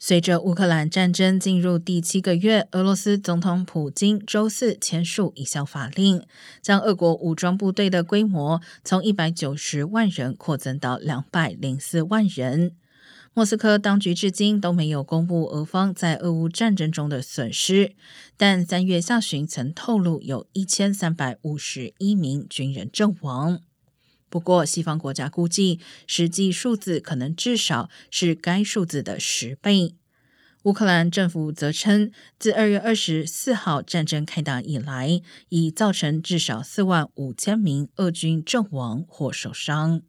随着乌克兰战争进入第七个月，俄罗斯总统普京周四签署一项法令，将俄国武装部队的规模从一百九十万人扩增到两百零四万人。莫斯科当局至今都没有公布俄方在俄乌战争中的损失，但三月下旬曾透露有一千三百五十一名军人阵亡。不过，西方国家估计实际数字可能至少是该数字的十倍。乌克兰政府则称，自二月二十四号战争开打以来，已造成至少四万五千名俄军阵亡或受伤。